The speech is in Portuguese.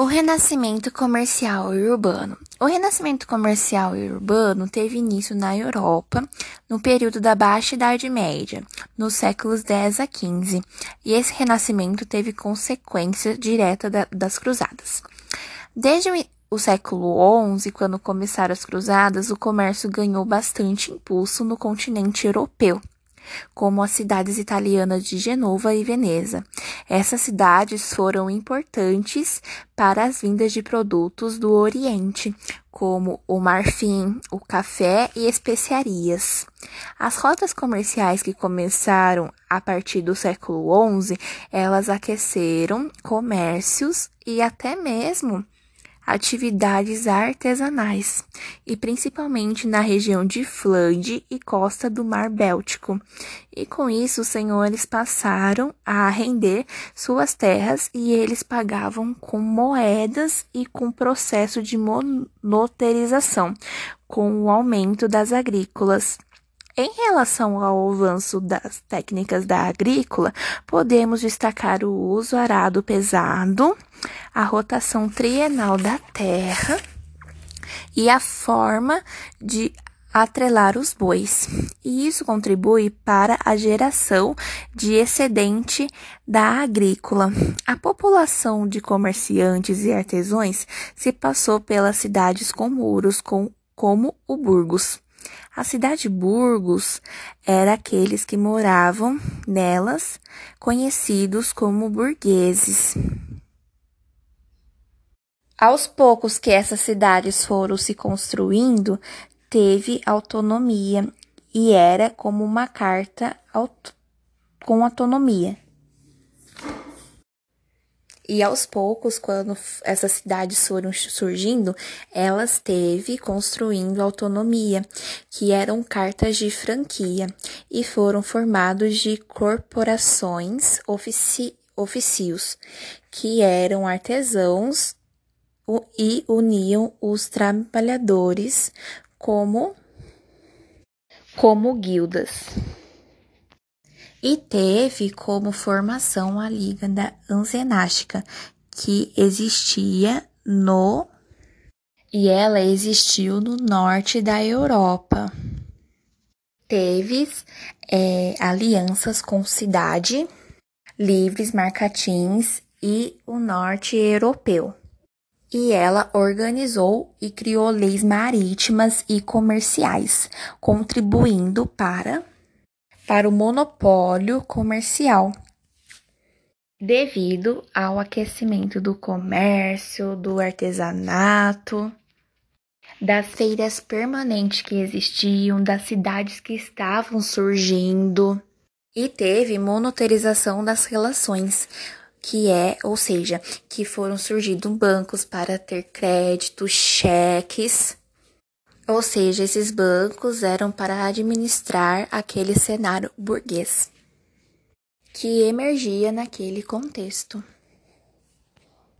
O renascimento comercial e urbano. O renascimento comercial e urbano teve início na Europa no período da Baixa Idade Média, nos séculos 10 a 15, e esse renascimento teve consequência direta da, das cruzadas. Desde o século XI, quando começaram as cruzadas, o comércio ganhou bastante impulso no continente europeu como as cidades italianas de Genova e Veneza. Essas cidades foram importantes para as vindas de produtos do Oriente, como o marfim, o café e especiarias. As rotas comerciais que começaram a partir do século XI, elas aqueceram comércios e até mesmo atividades artesanais, e principalmente na região de Flandre e costa do Mar Béltico. E com isso, os senhores passaram a render suas terras e eles pagavam com moedas e com processo de moneterização, com o aumento das agrícolas. Em relação ao avanço das técnicas da agrícola, podemos destacar o uso arado pesado, a rotação trienal da terra e a forma de atrelar os bois. E isso contribui para a geração de excedente da agrícola. A população de comerciantes e artesãos se passou pelas cidades com muros, com, como o Burgos. A cidade Burgos era aqueles que moravam nelas, conhecidos como burgueses. Aos poucos que essas cidades foram se construindo, teve autonomia e era como uma carta com autonomia. E aos poucos, quando essas cidades foram surgindo, elas teve construindo autonomia, que eram cartas de franquia, e foram formados de corporações ofici oficios, que eram artesãos e uniam os trabalhadores como como guildas e teve como formação a Liga da Anzenástica, que existia no e ela existiu no norte da Europa. Teve é, alianças com cidade, livres marcatins e o norte europeu. E ela organizou e criou leis marítimas e comerciais, contribuindo para para o monopólio comercial, devido ao aquecimento do comércio, do artesanato, das feiras permanentes que existiam, das cidades que estavam surgindo, e teve monoterização das relações, que é, ou seja, que foram surgindo bancos para ter créditos, cheques ou seja, esses bancos eram para administrar aquele cenário burguês que emergia naquele contexto.